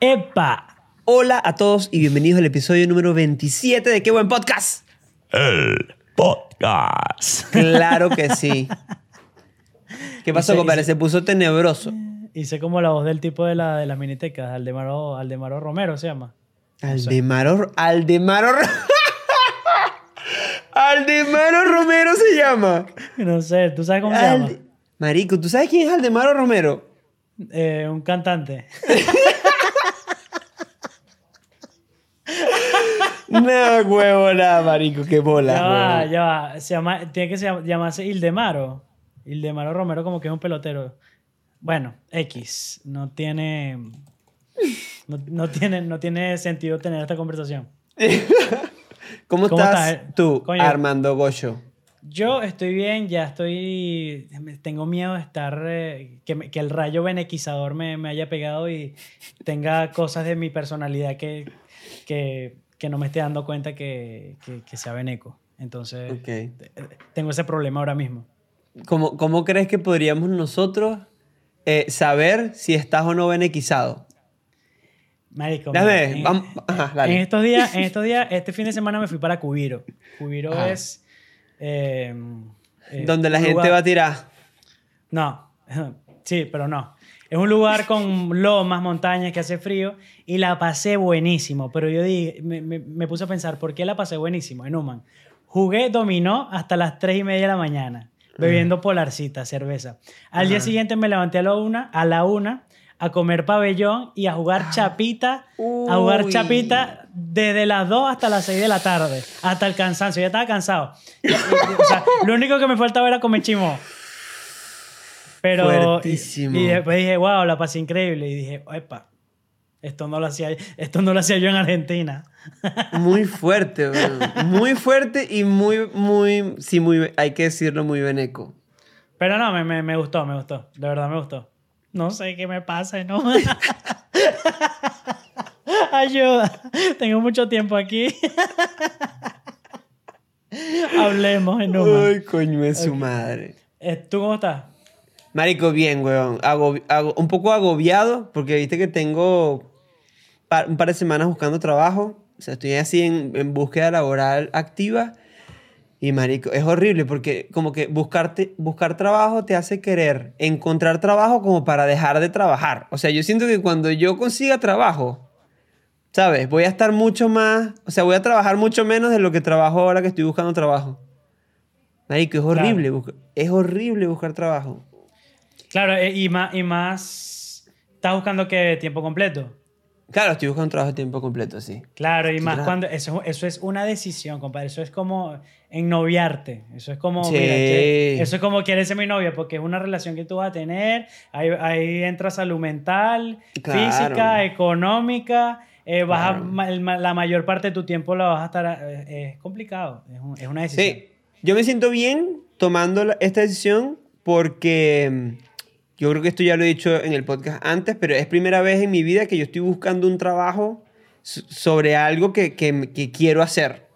¡Epa! Hola a todos y bienvenidos al episodio número 27 de Qué Buen Podcast. El podcast. Claro que sí. ¿Qué pasó, Dice- compadre? Se puso tenebroso. Hice como la voz del tipo de la de las minitecas, Aldemaro, Aldemaro Romero se llama. Aldemaro... Aldemaro... Aldemaro Romero se llama. No sé, ¿tú sabes cómo se Alde- llama? Marico, ¿tú sabes quién es Aldemaro Romero? Eh, un cantante. No, huevo, nada, marico, qué bola. ya va, ya va. Se llama, tiene que se llama- llamarse Ildemaro. Ildemaro Romero como que es un pelotero. Bueno, X. No tiene... No, no tiene, no tiene sentido tener esta conversación. ¿Cómo, ¿Cómo estás estás? tú, Coño. Armando Goyo? Yo estoy bien, ya estoy. Tengo miedo de estar. eh, que, me- que el rayo benequizador me, me haya pegado y tenga cosas de mi personalidad que, que, que no me esté dando cuenta que, que, que sea beneco. Entonces, Ok. eh, tengo ese problema ahora mismo. ¿Cómo, cómo crees que podríamos nosotros eh, saber si estás o no benequizado? Marico, ver, en, vamos- ajá, dale. en estos días, en estos días, este fin de semana me fui para Cubiro. Cubiro Ajá. es. eh, eh, Donde la gente lugar- va a tirar. No, sí, pero no. Es un lugar con lomas, montañas, que hace frío y la pasé buenísimo. Pero yo dije, me, me- me puse a pensar, ¿por qué la pasé buenísimo en Uman? Jugué dominó hasta las 3 y media de la mañana, bebiendo polarcita, cerveza. Al día siguiente me levanté a la una, a la una a comer pabellón y a jugar chapita, a jugar chapita desde las 2 hasta las 6 de la tarde, hasta el cansancio. Ya estaba cansado. O sea, lo único que me faltaba era comer chimo. Pero. Fuertísimo. Y, y después dije, wow, la pasé increíble. Y dije, epa, esto no lo hacía, esto no lo hacía yo en Argentina. Muy fuerte, weón. Muy fuerte y muy, muy, sí, muy, hay que decirlo, muy beneco. Pero no, me, me, me gustó, me gustó. De verdad me gustó. No sé qué me pasa, ¿no? Ayuda. Tengo mucho tiempo aquí. Hablemos en. Ay, coño es su madre. Eh, ¿Tú cómo estás? Marico, bien, weón. Agobi- ago- un poco agobiado porque viste que tengo pa- un par de semanas buscando trabajo. O sea, estoy así en, en búsqueda laboral activa. Y marico, es horrible porque como que buscarte, buscar trabajo te hace querer encontrar trabajo como para dejar de trabajar. O sea, yo siento que cuando yo consiga trabajo, ¿sabes? Voy a estar mucho más, o sea, voy a trabajar mucho menos de lo que trabajo ahora que estoy buscando trabajo. Marico, es horrible, es horrible buscar trabajo. Claro, eh, y más, y más estás buscando que tiempo completo. Claro, estoy buscando trabajo a tiempo completo, sí. Claro, y más cuando eso, eso es una decisión, compadre. Eso es como ennoviarte. Eso es como, Sí. mira, eso es como quieres ser mi novia, porque es una relación que tú vas a tener. Ahí, ahí entra salud mental, Claro. física, económica. eh, vas a- Claro. ma- la mayor parte de tu tiempo la vas a estar. eh, es complicado. Es, un- es una decisión. Sí, yo me siento bien tomando esta decisión porque yo creo que esto ya lo he dicho en el podcast antes, pero es primera vez en mi vida que yo estoy buscando un trabajo so- sobre algo que, que- que quiero hacer.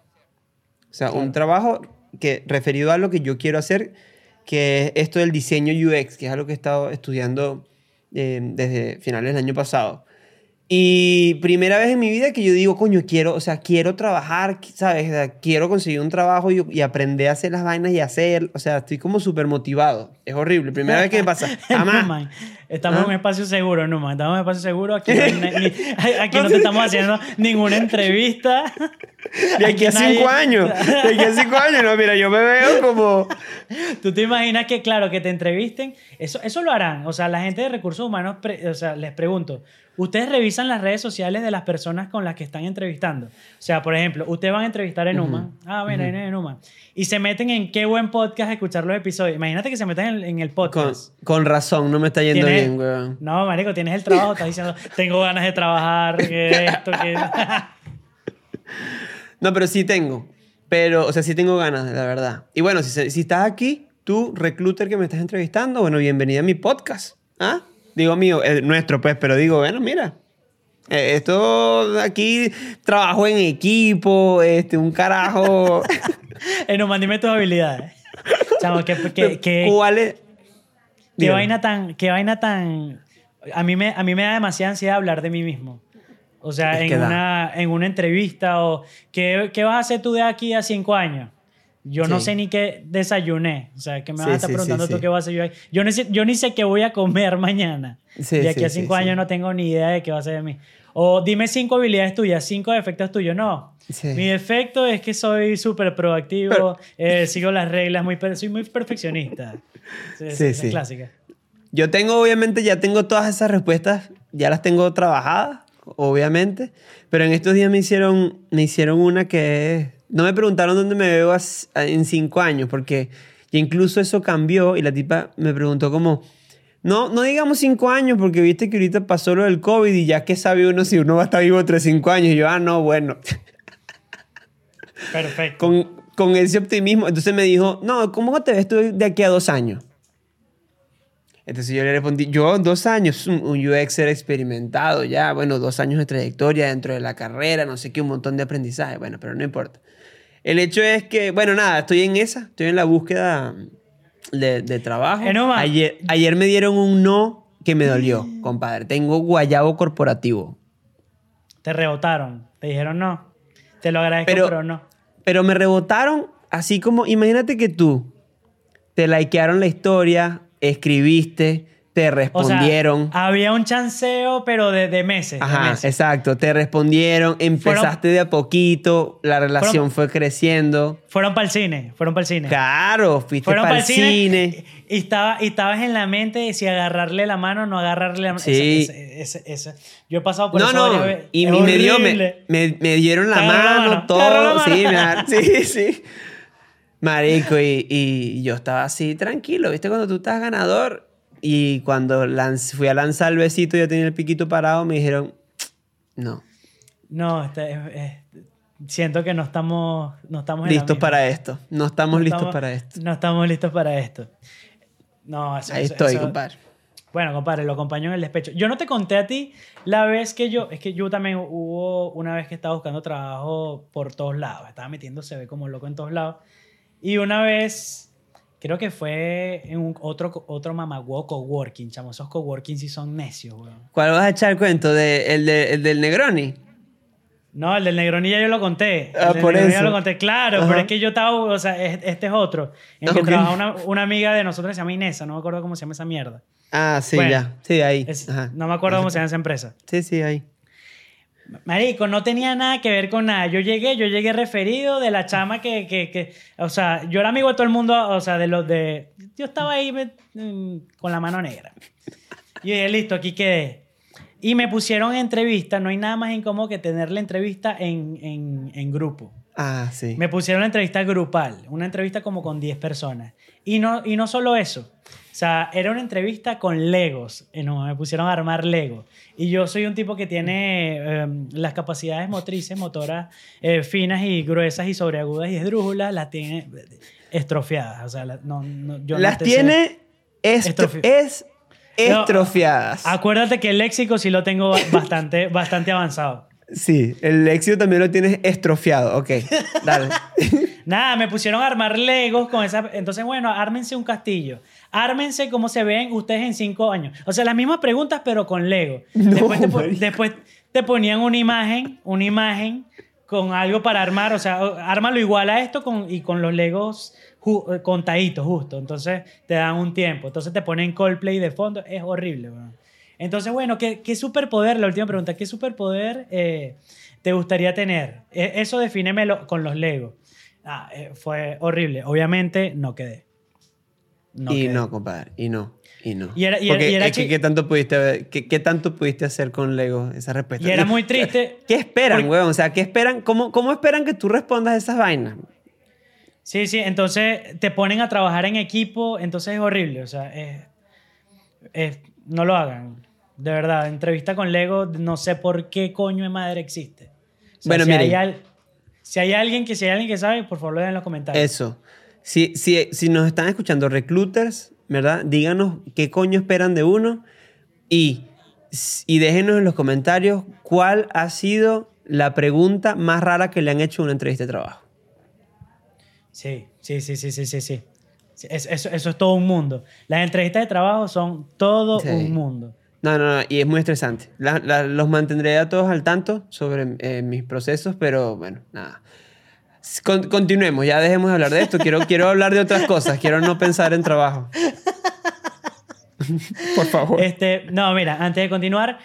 O sea, un trabajo que, referido a lo que yo quiero hacer, que es esto del diseño UX, que es algo que he estado estudiando eh, desde finales del año pasado. Y primera vez en mi vida que yo digo, coño, quiero, o sea, quiero trabajar, ¿sabes? O sea, quiero conseguir un trabajo y, y aprender a hacer las vainas y hacer, o sea, estoy como súper motivado. Es horrible. Primera vez que me pasa. Jamás. Estamos ¿Ah? en un espacio seguro, Numan. Estamos en un espacio seguro. Ni- aquí no te estamos haciendo ninguna entrevista. De aquí a Nadie- cinco años. De aquí a cinco años. No, mira, yo me veo como... ¿Tú te imaginas que, claro, que te entrevisten? Eso, eso lo harán. O sea, la gente de recursos humanos, pre- o sea, les pregunto, ¿ustedes revisan las redes sociales de las personas con las que están entrevistando? O sea, por ejemplo, ustedes van a entrevistar en Numan. Ah, bueno, en Numan. Y se meten en qué buen podcast escuchar los episodios. Imagínate que se metan en, en el Con, podcast. con razón, no me está yendo Tienes- bien, weón. No, marico, tienes el trabajo, estás diciendo, tengo ganas de trabajar, que esto, que... No, pero sí tengo. Pero, o sea, sí tengo ganas, la verdad. Y bueno, si, si estás aquí, tú, recluter que me estás entrevistando, bueno, bienvenida a mi podcast. ¿Ah? Digo mío, el nuestro, pues, pero digo, bueno, mira. eh, Esto aquí trabajo en equipo, este, un carajo. Eh, no, dime tus habilidades. Chamo, que, que, que, ¿Cuál es? qué vaina tan, qué vaina tan... A mí, me, a mí me da demasiada ansiedad hablar de mí mismo. O sea, Es en una, en una entrevista o ¿qué, ¿qué vas a hacer tú de aquí a cinco años? Yo no Sí. sé ni qué desayuné. O sea, que me Sí, vas a estar preguntando tú qué vas a hacer yo ni sé- yo ni sé qué voy a comer mañana. De aquí a cinco años no tengo ni idea de qué va a ser de mí. O dime cinco habilidades tuyas, cinco defectos tuyos. No. Sí. Mi defecto es que soy súper proactivo, Pero- eh, sigo las reglas, muy soy muy perfeccionista. Sí, Sí, esa sí. es clásica. Yo tengo, obviamente, ya tengo todas esas respuestas, ya las tengo trabajadas, obviamente, pero en estos días me hicieron, me hicieron una que no me preguntaron dónde me veo en cinco años, porque incluso eso cambió y la tipa me preguntó como, no, no digamos cinco años, porque viste que ahorita pasó lo del COVID y ya que sabe uno si uno va a estar vivo entre cinco años, y yo, ah, no, bueno, Perfecto. con, con ese optimismo, entonces me dijo, no, ¿cómo te ves tú de aquí a dos años? Entonces yo le respondí, yo dos años, un un UXer experimentado ya, bueno, dos años de trayectoria dentro de la carrera, no sé qué, un montón de aprendizaje, bueno, pero no importa. El hecho es que, bueno, nada, estoy en esa, estoy en la búsqueda de, de trabajo. Eh, no, ma. ayer, ayer me dieron un no que me dolió, compadre. Tengo guayabo corporativo. Te rebotaron. Te dijeron no. Te lo agradezco, Pero- pero, no. Pero me rebotaron así como, imagínate que tú te likearon la historia, escribiste, te O sea, respondieron. había un chanceo, pero de, de meses. de Ajá, meses. exacto. Te respondieron, empezaste de a poquito, la relación fueron- fue creciendo. Fueron para el cine. Fueron para el cine. Claro, fuiste Fueron para el cine. cine, y, estaba, y estabas en la mente de si agarrarle la mano o no agarrarle la mano. Sí. Ese- ese. Yo he pasado por No, eso no, veces. y Es me, dio, me, me, me dieron la agarró la mano, mano, agarró la todo. mano. Sí, sí, sí. Marico, y, y yo estaba así tranquilo, ¿viste? Cuando tú estás ganador y cuando lanz- fui a lanzar el besito, yo tenía el piquito parado, me dijeron, no, No, este, es- es- siento que no estamos, no estamos listos para esto, no estamos No listos estamos- para esto. No estamos listos para esto. No, eso, Ahí eso- estoy, eso- compadre. Bueno, compadre, lo acompaño en el despecho. Yo no te conté a ti la vez que yo, es que yo también hubo una vez que estaba buscando trabajo por todos lados, estaba metiendo CV como loco en todos lados. Y una vez, creo que fue en un otro, otro mamagüo coworking, chamo, esos coworking sí son necios, weón. ¿Cuál vas a echar el cuento? ¿De, el, de- el del Negroni? No, el del Negroni ya yo lo conté. El Ah, del por Negroni eso. ya lo conté, claro, Ajá. pero es que yo estaba, o sea, es- este es otro. En el que Ok. trabaja una, una amiga de nosotros que se llama Inesa, no me acuerdo cómo se llama esa mierda. Ah, sí, Bueno, ya. Sí, ahí. Es- Ajá. no me acuerdo cómo se llama esa empresa. Sí, sí, ahí. Marico, no tenía nada que ver con nada. Yo llegué, yo llegué referido de la chama que, que, que- o sea, yo era amigo de todo el mundo, o sea, de los de, yo estaba ahí me- mm, con la mano negra. Y dije, listo, aquí quedé. Y me pusieron en entrevista, no hay nada más incómodo que tener la entrevista en, en, en grupo. Ah, sí. Me pusieron la entrevista grupal, una entrevista como con 10 personas. Y no, y no solo eso, sea, era una entrevista con Legos. Eh, no, me pusieron a armar Legos. Y yo soy un tipo que tiene eh, las capacidades motrices, motoras eh, finas y gruesas y sobreagudas y esdrújulas, las tiene estrofiadas. O sea, la- no, no- yo Las tiene estro- es estrofiadas. Acuérdate que el léxico sí lo tengo bastante, bastante avanzado. Sí, el éxito también lo tienes estrofiado. Ok, dale. Nada, me pusieron a armar Legos con esa. Entonces, bueno, ármense un castillo. Ármense como se ven ustedes en cinco años. O sea, las mismas preguntas, pero con Lego. No, después, te, después ponían una imagen, una imagen con algo para armar. O sea, ármalo igual a esto con, y con los Legos ju- contaditos, justo. Entonces te dan un tiempo. Entonces te ponen Coldplay de fondo. Es horrible, weón. Entonces, bueno, ¿qué, qué superpoder? La última pregunta, ¿qué superpoder eh, te gustaría tener? E- Eso defínemelo con los Legos. Ah, eh, fue horrible. Obviamente no quedé. No y quedé. no, compadre, y no, y no. Y era- y era- Porque y era es que, ¿qué, tanto pudiste, qué, qué tanto pudiste hacer con Lego esa respuesta? Y era muy triste. ¿Qué esperan, Porque- weón? O sea, ¿qué esperan? ¿Cómo, ¿Cómo esperan que tú respondas esas vainas? Sí, sí, entonces te ponen a trabajar en equipo, entonces es horrible, o sea, es- es- no lo hagan. De verdad, entrevista con Lego, no sé por qué coño de madre existe. O sea, Bueno, si, miren. hay al- si hay alguien que si hay alguien que sabe, por favor lo den en los comentarios. Eso. Si, si, si nos están escuchando recruiters, ¿verdad? Díganos qué coño esperan de uno y, y déjenos en los comentarios cuál ha sido la pregunta más rara que le han hecho en una entrevista de trabajo. Sí, sí, sí, sí, sí, sí, sí. Sí, es- Eso, eso es todo un mundo. Las entrevistas de trabajo son todo Sí. un mundo. No, no, no, y es muy estresante. La- la- los mantendré a todos al tanto sobre eh, mis procesos, pero bueno, nada. Con- continuemos, ya dejemos de hablar de esto. Quiero, quiero hablar de otras cosas, quiero no pensar en trabajo. Por favor. Este, no, mira, antes de continuar,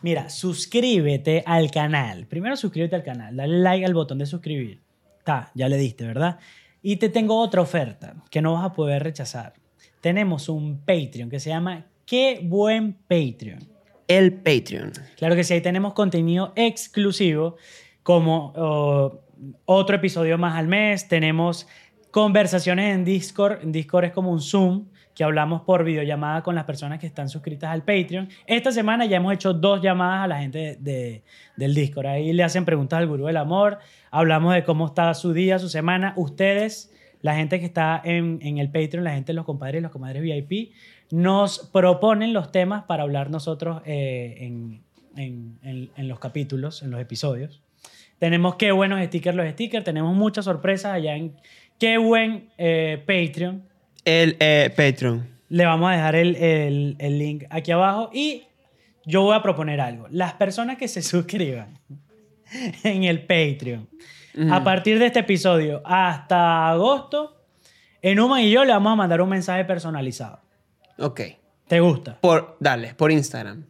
mira, suscríbete al canal. Primero suscríbete al canal, dale like al botón de suscribir. Está, ya le diste, ¿verdad? Y te tengo otra oferta que no vas a poder rechazar. Tenemos un Patreon que se llama Qué buen Patreon. El Patreon. Claro que sí, ahí tenemos contenido exclusivo como oh, otro episodio más al mes. Tenemos conversaciones en Discord. En Discord es como un Zoom que hablamos por videollamada con las personas que están suscritas al Patreon. Esta semana ya hemos hecho dos llamadas a la gente de- de- del Discord. Ahí le hacen preguntas al gurú del amor. Hablamos de cómo está su día, su semana. Ustedes, la gente que está en, en el Patreon, la gente de los compadres y los comadres VIP, nos proponen los temas para hablar nosotros eh, en, en- en- en los capítulos, en los episodios. Tenemos qué buenos stickers los stickers. Tenemos muchas sorpresas allá en qué buen eh, Patreon. El eh, Patreon. Le vamos a dejar el, el- el link aquí abajo. Y yo voy a proponer algo. Las personas que se suscriban en el Patreon, a partir de este episodio hasta agosto, Enuma y yo le vamos a mandar un mensaje personalizado. Ok. ¿Te gusta? Por, dale, por Instagram.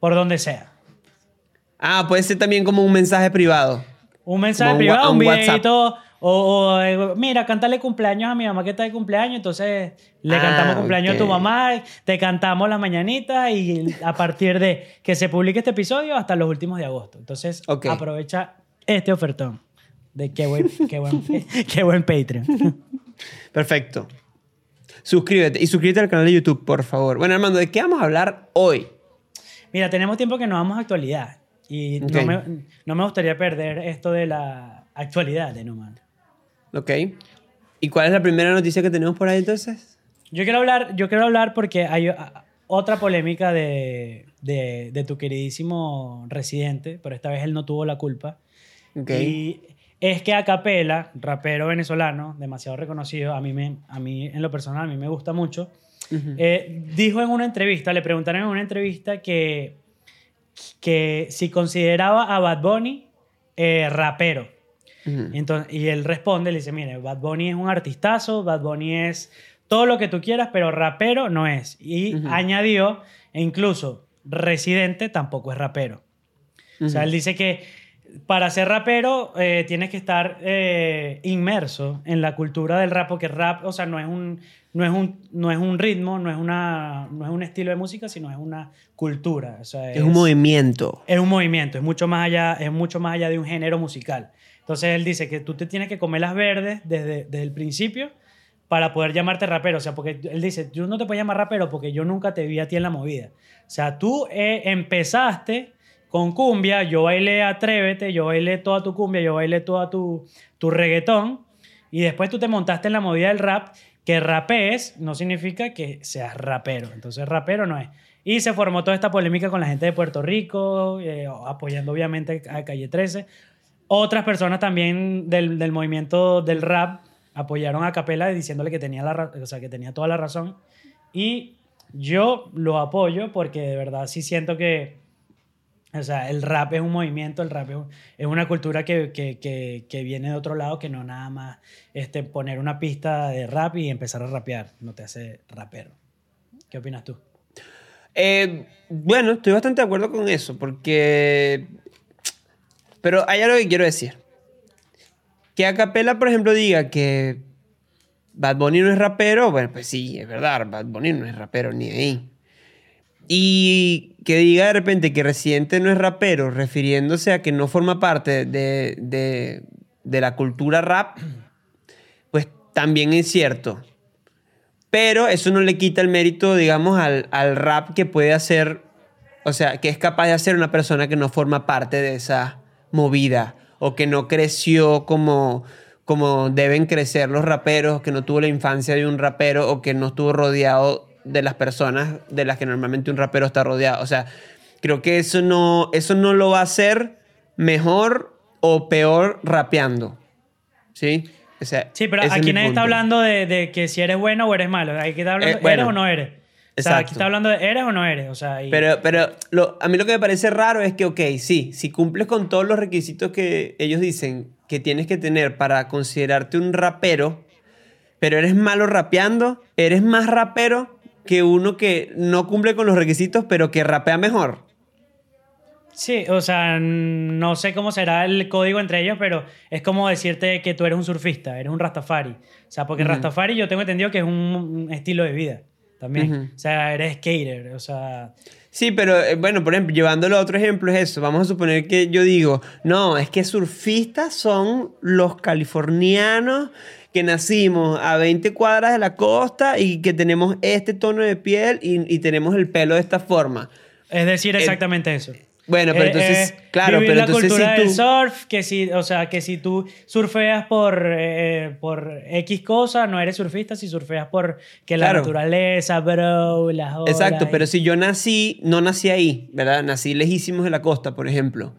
Por donde sea. Ah, puede ser también como un mensaje privado. Un mensaje un privado, un videito. O, o, mira, cántale cumpleaños a mi mamá que está de cumpleaños. Entonces le Ah, cantamos cumpleaños a tu mamá, te cantamos las mañanitas y a partir de que se publique este episodio hasta los últimos de agosto. Entonces aprovecha este ofertón de qué buen, qué buen, qué buen Patreon. Perfecto. Suscríbete. Y suscríbete al canal de YouTube, por favor. Bueno, Armando, ¿de qué vamos a hablar hoy? Mira, tenemos tiempo que no vamos a actualidad. Y Ok. no, me, no me gustaría perder esto de la actualidad de Numan. Ok. ¿Y cuál es la primera noticia que tenemos por ahí entonces? Yo quiero hablar, yo quiero hablar porque hay ah, otra polémica de, de, de tu queridísimo residente, pero esta vez él no tuvo la culpa. Ok. Y es que Acapela, rapero venezolano, demasiado reconocido, a mí, me, a mí en lo personal, a mí me gusta mucho, eh, dijo en una entrevista, le preguntaron en una entrevista que, que si consideraba a Bad Bunny eh, rapero. Entonces, y él responde, le dice, mire, Bad Bunny es un artistazo, Bad Bunny es todo lo que tú quieras, pero rapero no es. Y añadió, e incluso Residente tampoco es rapero. O sea, él dice que para ser rapero eh, tienes que estar eh, inmerso en la cultura del rap, porque rap, o sea, no es un, no es un, no es un ritmo, no es, una, no es un estilo de música, sino es una cultura. O sea, Es un movimiento. es un movimiento, es mucho más allá, es mucho más allá de un género musical. Entonces él dice que tú te tienes que comer las verdes desde, desde el principio para poder llamarte rapero. O sea, porque él dice, tú no te puedes llamar rapero porque yo nunca te vi a ti en la movida. O sea, tú eh, empezaste con cumbia, yo bailé Atrévete, yo bailé toda tu cumbia, yo bailé toda tu, tu reggaetón, y después tú te montaste en la movida del rap, que rapees no significa que seas rapero. Entonces rapero no es. Y se formó toda esta polémica con la gente de Puerto Rico, eh, apoyando obviamente a Calle 13. Otras personas también del, del movimiento del rap apoyaron a Capela diciéndole que tenía, la, o sea, que tenía toda la razón. Y yo lo apoyo porque de verdad sí siento que, o sea, el rap es un movimiento, el rap es, un- es una cultura que, que, que, viene de otro lado, que no nada más este, poner una pista de rap y empezar a rapear, no te hace rapero. ¿Qué opinas tú? Eh, bueno, estoy bastante de acuerdo con eso, porque... Pero hay algo que quiero decir. Que Acapella, por ejemplo, diga que Bad Bunny no es rapero, bueno, pues sí, es verdad, Bad Bunny no es rapero ni ahí. Y que diga de repente que Residente no es rapero, refiriéndose a que no forma parte de, de- de la cultura rap, pues también es cierto. Pero eso no le quita el mérito, digamos, al, al rap que puede hacer, o sea, que es capaz de hacer una persona que no forma parte de esa movida o que no creció como, como deben crecer los raperos, que no tuvo la infancia de un rapero o que no estuvo rodeado de las personas de las que normalmente un rapero está rodeado. O sea, creo que eso no, eso no lo va a hacer mejor o peor rapeando. ¿Sí? O sea, Sí, pero aquí nadie está hablando de, de que si eres bueno o eres malo. Aquí está hablando, Eh, bueno. ¿eres o no eres? O sea, Exacto. aquí está hablando de ¿eres o no eres? O sea, y- Pero, pero lo- a mí lo que me parece raro es que, ok, sí, si cumples con todos los requisitos que ellos dicen que tienes que tener para considerarte un rapero, pero eres malo rapeando, eres más rapero que uno que no cumple con los requisitos, pero que rapea mejor. Sí, o sea, no sé cómo será el código entre ellos, pero es como decirte que tú eres un surfista, eres un rastafari. O sea, porque rastafari yo tengo entendido que es un, estilo de vida también. Ujú. O sea, eres skater, o sea... Sí, pero eh, bueno, por ejemplo, llevándolo a otro ejemplo es eso. Vamos a suponer que yo digo, no, es que surfistas son los californianos que nacimos a 20 cuadras de la costa y que tenemos este tono de piel y, y tenemos el pelo de esta forma. Es decir, Eh, exactamente eso. bueno, pero Eh, entonces, eh, claro, vivir pero la entonces cultura si del tú- surf, que si, o sea, que si tú surfeas por, eh, por X cosa, no eres surfista, si surfeas por que la Claro. naturaleza, bro, las olas. Exacto, pero y- si yo nací, no nací ahí, ¿verdad? Nací lejísimos de la costa, por ejemplo.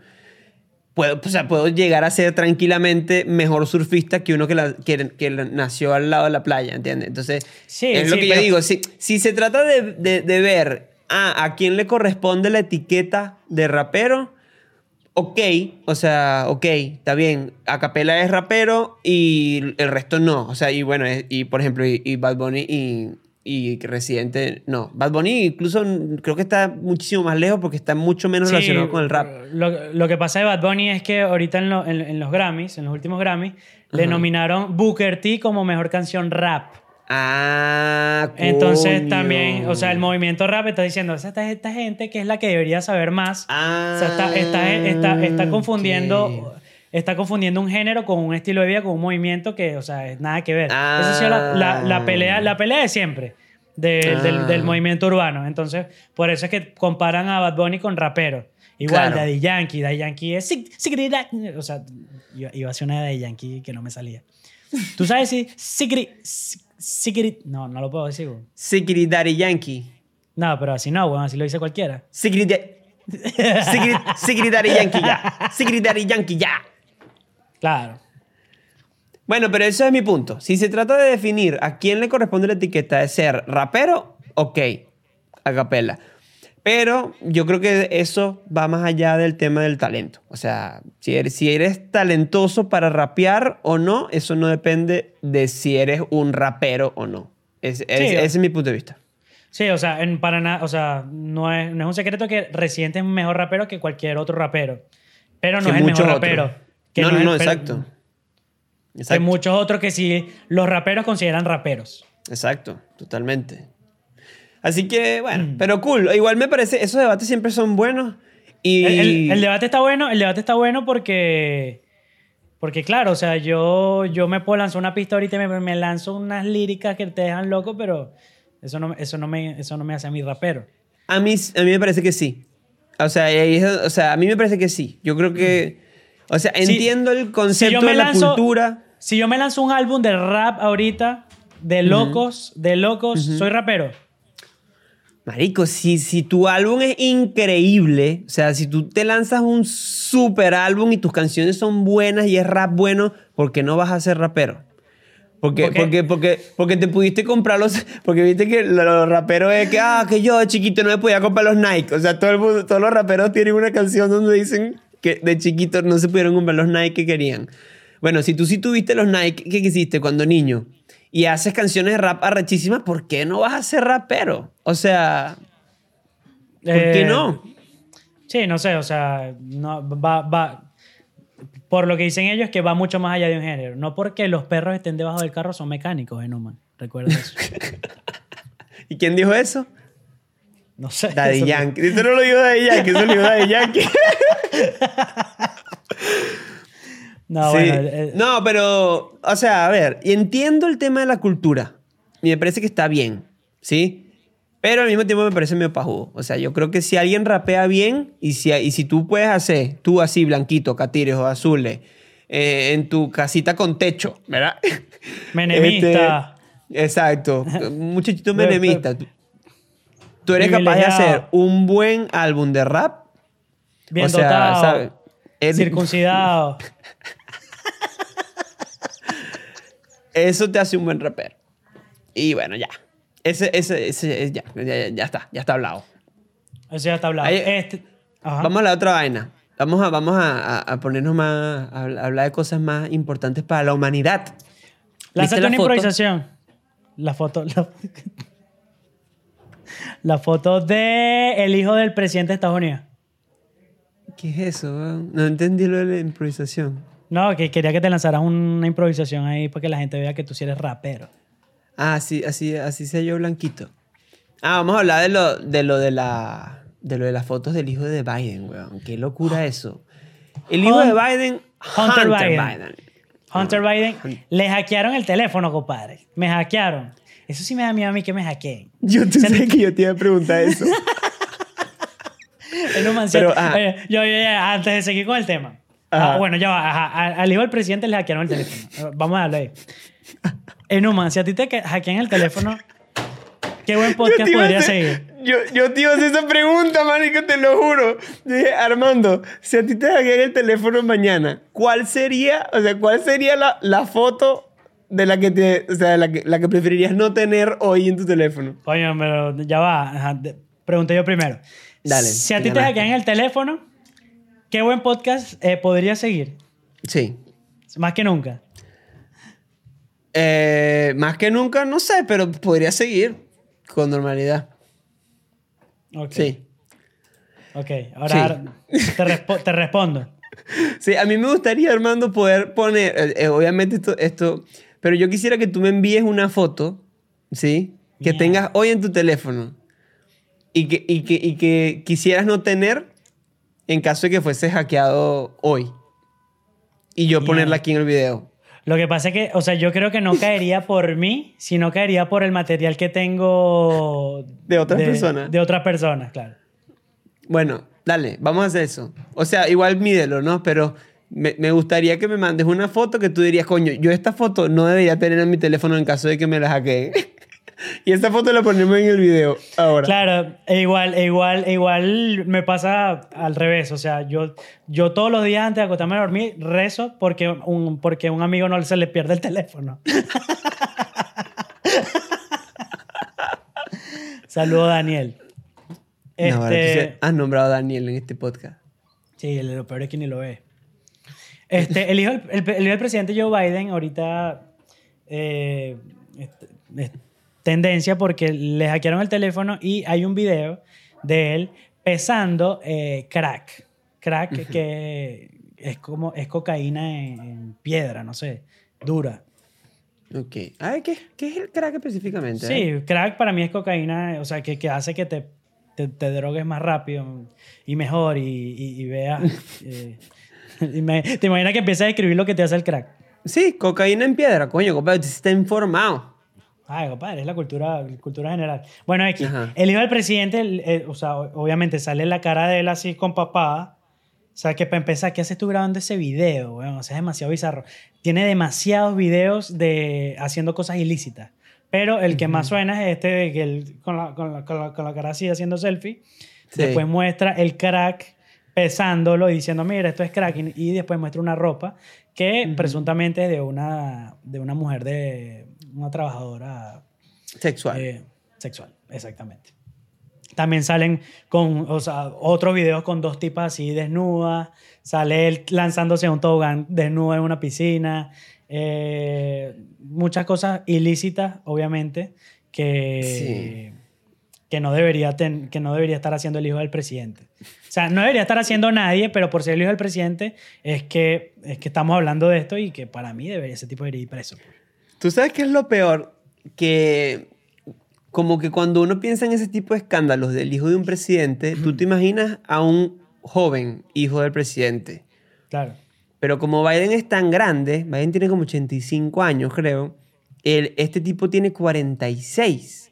Puedo, o sea, puedo llegar a ser tranquilamente mejor surfista que uno que, la- que, que nació al lado de la playa, ¿entiendes? Entonces, Sí, es lo sí, que pero- yo digo. Si, si se trata de, de- de ver ah, a quién le corresponde la etiqueta de rapero, ok, o sea, ok, está bien. Acapela es rapero y el resto no. O sea, y bueno, y por ejemplo, y, y Bad Bunny y, y Residente, no. Bad Bunny incluso creo que está muchísimo más lejos porque está mucho menos Sí, relacionado con el rap. Lo, lo que pasa de Bad Bunny es que ahorita en, lo- en- en los Grammys, en los últimos Grammys, le nominaron Booker T como mejor canción rap. Ah, Entonces coño. también, o sea, el movimiento rap está diciendo, esta, esta gente que es la que debería saber más. Ah, O sea, está, está, está, está confundiendo... Está confundiendo un género con un estilo de vida, con un movimiento que, o sea, es nada que ver. Ah. Esa ha sido la, la- la pelea, la pelea de siempre de- Ah. del, del movimiento urbano. Entonces, por eso es que comparan a Bad Bunny con rapero. Igual, Claro. Daddy Yankee. Daddy Yankee es... O sea, iba, a hacer una de Daddy Yankee que no me salía. ¿Tú sabes si... Sigri... sig- sigri- No, no lo puedo decir. Sigrid Daddy Yankee. No, pero así no, bueno, así lo dice cualquiera. Sigrid, Sigrid, Sigrid Daddy Yankee ya. Sigrid Daddy Yankee ya. Claro. Bueno, pero eso es mi punto. Si se trata de definir a quién le corresponde la etiqueta de ser rapero, ok, a capela. Pero yo creo que eso va más allá del tema del talento. O sea, si eres, si eres talentoso para rapear o no, eso no depende de si eres un rapero o no. Es- es- Sí. ese es mi punto de vista. Sí, o sea, en Paraná, o sea, no es, no es un secreto que Residente es un mejor rapero que cualquier otro rapero. Pero no Que es el mejor rapero. Que no, no, no, pero- exacto. Hay Exacto. muchos otros que sí los raperos consideran raperos. Exacto, totalmente. Así que, bueno, pero cool. Igual me parece, esos debates siempre son buenos. Y El, el- el debate está bueno, el debate está bueno porque, porque claro, o sea, yo, yo me puedo lanzar una pista ahorita y me, me lanzo unas líricas que te dejan loco, pero eso no, eso no, me, eso no me hace a mí rapero. a, mí, a mí me parece que sí. O sea, o sea, a mí me parece que sí. Yo creo que, o sea, Si- entiendo el concepto de la lanzo- cultura. Si yo me lanzo un álbum de rap ahorita, de locos, de locos, soy rapero. Marico, si, si tu álbum es increíble, o sea, si tú te lanzas un super álbum y tus canciones son buenas y es rap bueno, ¿por qué no vas a ser rapero? Porque, porque, porque, porque te pudiste comprar los... Porque viste que los raperos es que, ah, que yo chiquito no me podía comprar los Nike. O sea, todo el mundo- todos los raperos tienen una canción donde dicen que de chiquito no se pudieron comprar los Nike que querían. Bueno, si tú sí tuviste los Nike que quisiste cuando niño y haces canciones de rap arrechísimas, ¿por qué no vas a ser rapero? O sea, ¿Por qué Eh, no? Sí, no sé, o sea, no, va, va, por lo que dicen ellos que va mucho más allá de un género. No porque los perros estén debajo del carro son mecánicos, Enuman. Recuerda eso. ¿Y quién dijo eso? No sé. Daddy Yankee. Eso no lo dijo Daddy Yankee, eso lo dijo Daddy Yankee. No, Sí. bueno, eh, No, pero, o sea, a ver, y entiendo el tema de la cultura. Y me parece que está bien, ¿sí? Pero al mismo tiempo me parece medio pajudo. O sea, yo creo que si alguien rapea bien y si, y si tú puedes hacer, tú así, blanquito, catires o azules, eh, en tu casita con techo, ¿verdad? Menemista. Este, exacto. Un muchachito menemista. Tú- eres capaz de hacer un buen álbum de rap. bien o sea, dotado. Circuncidado. Eso te hace un buen rapero. Y bueno, ya. Ese, ese, ese, ya, ya, ya, ya está, ya está hablado. Eso ya está hablado. Ahí- Este, ajá. Vamos a la otra vaina. Vamos a, vamos a, ponernos más, a habl- a hablar de cosas más importantes para la humanidad. Lánzate la una foto? improvisación. La foto. La, la foto de el hijo del presidente de Estados Unidos. ¿Qué es eso? weón? No entendí lo de la improvisación. No, que quería que te lanzaras una improvisación ahí para que la gente vea que tú sí eres rapero. Ah, así, así, así sea yo blanquito. Ah, vamos a hablar de lo de, lo de, la, de lo de las fotos del hijo de Biden, weón. Qué locura eso. El hijo de Biden, Hunter Hunter, Biden. Biden. Hunter Biden, le hackearon el teléfono, compadre. Me hackearon. Eso sí me da miedo a mí que me hackeen. Yo tú sabes que yo te iba a preguntar eso. Pero. Oye, yo, yo, ya, antes de seguir con el tema. Ah, bueno, ya va. ajá, al hijo del presidente le hackearon el teléfono. Vamos a darle ahí. Enuman, si a ti te hackean el teléfono, qué buen Yo podcast podría hacer- seguir. Yo, yo te iba a hacer esa pregunta, marico, te lo juro. Dije, Armando, si a ti te hackean el teléfono mañana, ¿cuál sería, o sea, cuál sería la, la foto de la que te, o sea, la que, la que preferirías no tener hoy en tu teléfono? Coño, pero ya va. ajá, pregunté yo primero. Dale, Si a ti te ganaste. hackean el teléfono, qué buen podcast eh, podría seguir. Sí. Más que nunca. Eh, más que nunca, no sé, pero podría seguir con normalidad. Ok. Sí. Ok, ahora te, respo- te respondo. Sí, a mí me gustaría, Armando, poder poner, eh, eh, obviamente esto, esto, pero yo quisiera que tú me envíes una foto, ¿sí? Que tengas hoy en tu teléfono y que, y, que, y que quisieras no tener en caso de que fuese hackeado hoy. Y yo ponerla aquí en el video. Lo que pasa es que, o sea, yo creo que no caería por mí, sino caería por el material que tengo... De otras personas. De otras personas, claro. Bueno, dale, vamos a hacer eso. O sea, igual mídelo, ¿no? Pero me, me gustaría que me mandes una foto que tú dirías, coño, yo esta foto no debería tener en mi teléfono en caso de que me la hackeen. y esta foto la ponemos en el video ahora. Claro, e igual, e igual, e igual me pasa al revés. O sea, yo, yo todos los días antes de acostarme a dormir rezo porque un, porque un amigo no se le pierde el teléfono. Saludo Daniel. No, ahora tú Este, has nombrado a Daniel en este podcast. Sí, lo peor es que ni lo ve. Este, el, hijo, del- el, el hijo del presidente Joe Biden ahorita eh, este, es tendencia porque le hackearon el teléfono y hay un video de él pesando eh, crack. Crack que es como es cocaína en, en piedra, no sé, dura. Ok. Ay, ¿qué, qué es el crack específicamente? Sí, eh? crack para mí es cocaína, o sea, que, que hace que te, te, te drogues más rápido y mejor y, y, y veas. te imaginas que empiezas a escribir lo que te hace el crack. Sí, cocaína en piedra. Coño, compadre, está informado. Ay, compadre, es la cultura, cultura general. Bueno, X, Ajá. el hijo del presidente, el- eh, o sea, obviamente sale la cara de él así con papada. O sea, que para empezar, ¿qué haces tú grabando ese video? weón? O sea, es demasiado bizarro. Tiene demasiados videos de haciendo cosas ilícitas. Pero el que más suena es este de que él con la, con la, con la, con la cara así haciendo selfie. Sí. Después muestra el crack pesándolo y diciendo, mira, esto es crack. Y, después muestra una ropa que presuntamente es de una, de una mujer, de una trabajadora Sexual. eh, sexual, exactamente. También salen con, o sea, otros videos con dos tipas así desnudas. Sale él lanzándose a un tobogán desnudo en una piscina. eh, muchas cosas ilícitas, obviamente, que, que no, debería ten- que no debería estar haciendo el hijo del presidente. O sea, no debería estar haciendo nadie, pero por ser el hijo del presidente es que, es que estamos hablando de esto y que para mí debería, ese tipo debería ir preso. ¿Tú sabes qué es lo peor? Que como que cuando uno piensa en ese tipo de escándalos del hijo de un presidente, tú te imaginas a un joven hijo del presidente. Claro. Pero como Biden es tan grande, Biden tiene como 85 años, creo, el, este tipo tiene 46.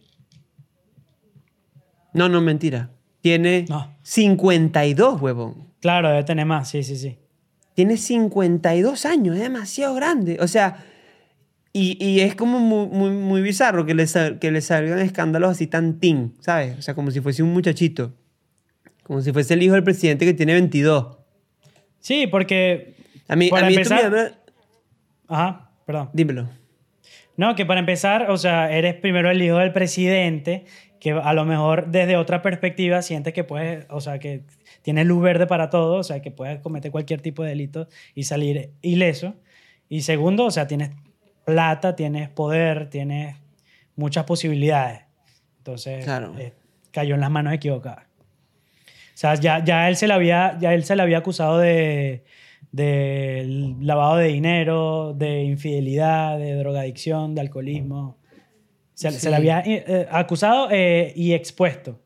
No, no, mentira. Tiene No. 52, huevón. Claro, debe tener más, sí, sí, sí. Tiene 52 años, es demasiado grande. O sea, y, y es como muy, muy, muy bizarro que le, que le salgan escándalos así tan teen, ¿sabes? O sea, como si fuese un muchachito. Como si fuese el hijo del presidente que tiene 22. Sí, porque... A mí, Para a mí esto me llama- Ajá, perdón. Dímelo. No, que para empezar, o sea, eres primero el hijo del presidente, que a lo mejor desde otra perspectiva sientes que puedes, o sea, que tienes luz verde para todo, o sea, que puedes cometer cualquier tipo de delito y salir ileso. Y segundo, o sea, tienes plata, tienes poder, tienes muchas posibilidades. Entonces, Claro. eh, cayó en las manos equivocadas. O sea, ya, ya, él, se le había, ya él se le había acusado de, de lavado de dinero, de infidelidad, de drogadicción, de alcoholismo. Se, le había eh, eh, acusado eh, y expuesto.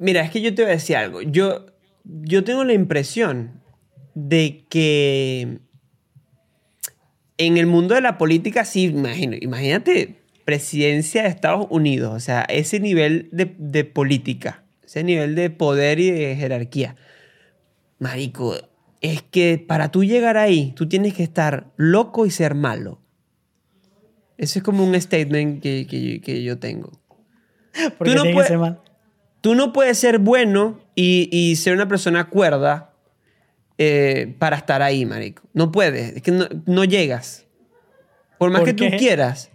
Mira, es que yo te voy a decir algo. Yo, yo tengo la impresión de que en el mundo de la política, sí, imagino, imagínate presidencia de Estados Unidos, o sea, ese nivel de, de política, ese nivel de poder y de jerarquía. Marico, es que para tú llegar ahí, tú tienes que estar loco y ser malo. Eso es como un statement que, que- que yo tengo. Porque no ser mal. Tú no puedes ser bueno y, y ser una persona cuerda eh, para estar ahí, marico. No puedes. Es que no, no llegas. Por más ¿Por que qué? tú quieras.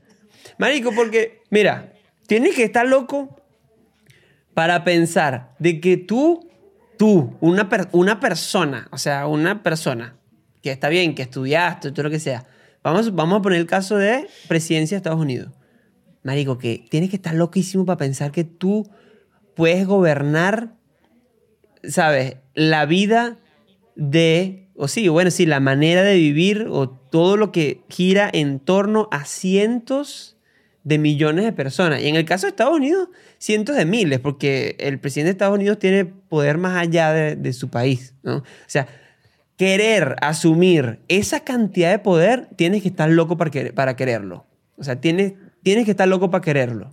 Marico, porque, mira, tienes que estar loco para pensar de que tú, tú, una, per- una persona, o sea, una persona que está bien, que estudiaste, todo lo que sea. Vamos, vamos a poner el caso de presidencia de Estados Unidos. Marico, que tienes que estar loquísimo para pensar que tú puedes gobernar, ¿sabes? La vida de, o sí, bueno, sí, la manera de vivir o todo lo que gira en torno a cientos de millones de personas. Y en el caso de Estados Unidos, cientos de miles, porque el presidente de Estados Unidos tiene poder más allá de, de su país, ¿no? O sea, querer asumir esa cantidad de poder, tienes que estar loco para, querer- para quererlo. O sea, tienes, tienes que estar loco para quererlo.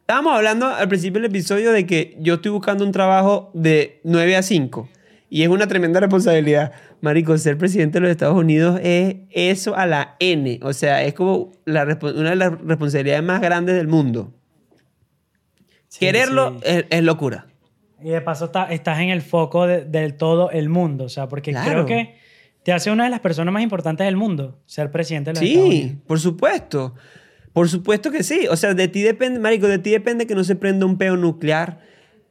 Estábamos hablando al principio del episodio de que yo estoy buscando un trabajo de 9 a 5 y es una tremenda responsabilidad. Marico, ser presidente de los Estados Unidos es eso a la N. O sea, es como la una de las responsabilidades más grandes del mundo. Sí, Quererlo sí. Es, es locura. Y de paso está- estás en el foco de- todo el mundo. O sea, porque Claro. creo que te hace una de las personas más importantes del mundo ser presidente de Unidos. Sí, por supuesto. Por supuesto que sí. O sea, de ti depende, Marico, de ti depende que no se prenda un peo nuclear.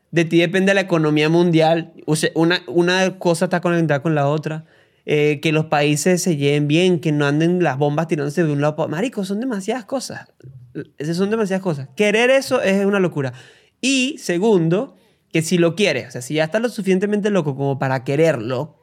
De ti depende la economía mundial. O sea, una, una cosa está conectada con la otra. Eh, que los países se lleven bien, que no anden las bombas tirándose de un lado para Marico, son demasiadas cosas. Esas son demasiadas cosas. Querer eso es una locura. Y segundo, que si lo quieres, o sea, si ya estás lo suficientemente loco como para quererlo,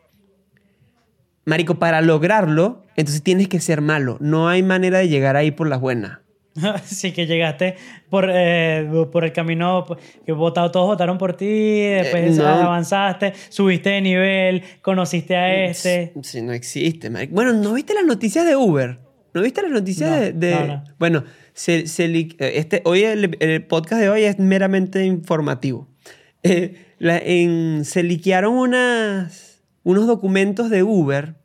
Marico, para lograrlo, entonces tienes que ser malo. No hay manera de llegar ahí por las buenas. sí, que llegaste por, eh, por el camino que votado, todos votaron por ti, después Eh, no. avanzaste, subiste de nivel, conociste a este. Sí, no existe, marico. Bueno, ¿no viste las noticias de Uber? ¿No viste las noticias No, de, de- no, no. Bueno, se, se li- eh, este, hoy el, el podcast de hoy es meramente informativo. En- se liquearon unos documentos de Uber,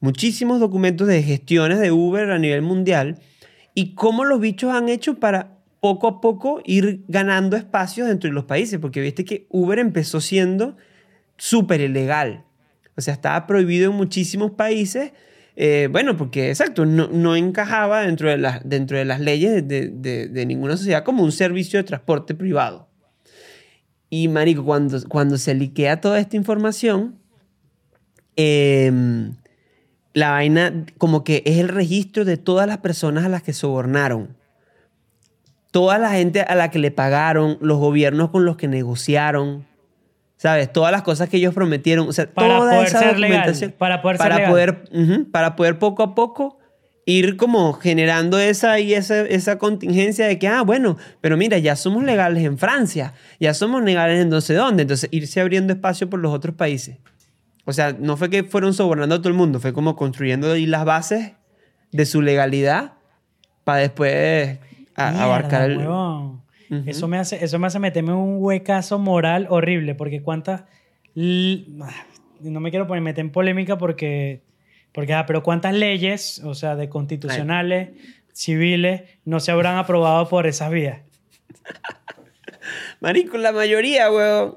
muchísimos documentos de gestiones de Uber a nivel mundial, y cómo los bichos han hecho para poco a poco ir ganando espacios dentro de los países, porque viste que Uber empezó siendo súper ilegal. O sea, estaba prohibido en muchísimos países. eh, bueno, porque exacto, no, no encajaba dentro de, las dentro de las leyes de- de ninguna sociedad como un servicio de transporte privado. Y, marico, cuando, cuando se liquea toda esta información, em, la vaina como que es el registro de todas las personas a las que sobornaron. toda la gente a la que le pagaron, los gobiernos con los que negociaron, ¿sabes? Todas las cosas que ellos prometieron, o sea, Para toda poder esa ser legal, para poder ser para legal. poder, para poder poco a poco ir como generando esa y esa, esa contingencia de que, ah, bueno, pero mira, ya somos legales en Francia, ya somos legales en no sé dónde, entonces irse abriendo espacio por los otros países. O sea, no fue que fueron sobornando a todo el mundo, fue como construyendo ahí las bases de su legalidad para después a- Mierda, abarcar el... huevón. Eso, me hace, eso me hace meterme un huecazo moral horrible, porque cuántas... No me quiero poner meter en polémica porque... porque ah, pero cuántas leyes, o sea, de constitucionales, civiles, no se habrán aprobado por esas vías. Marico, la mayoría, weón.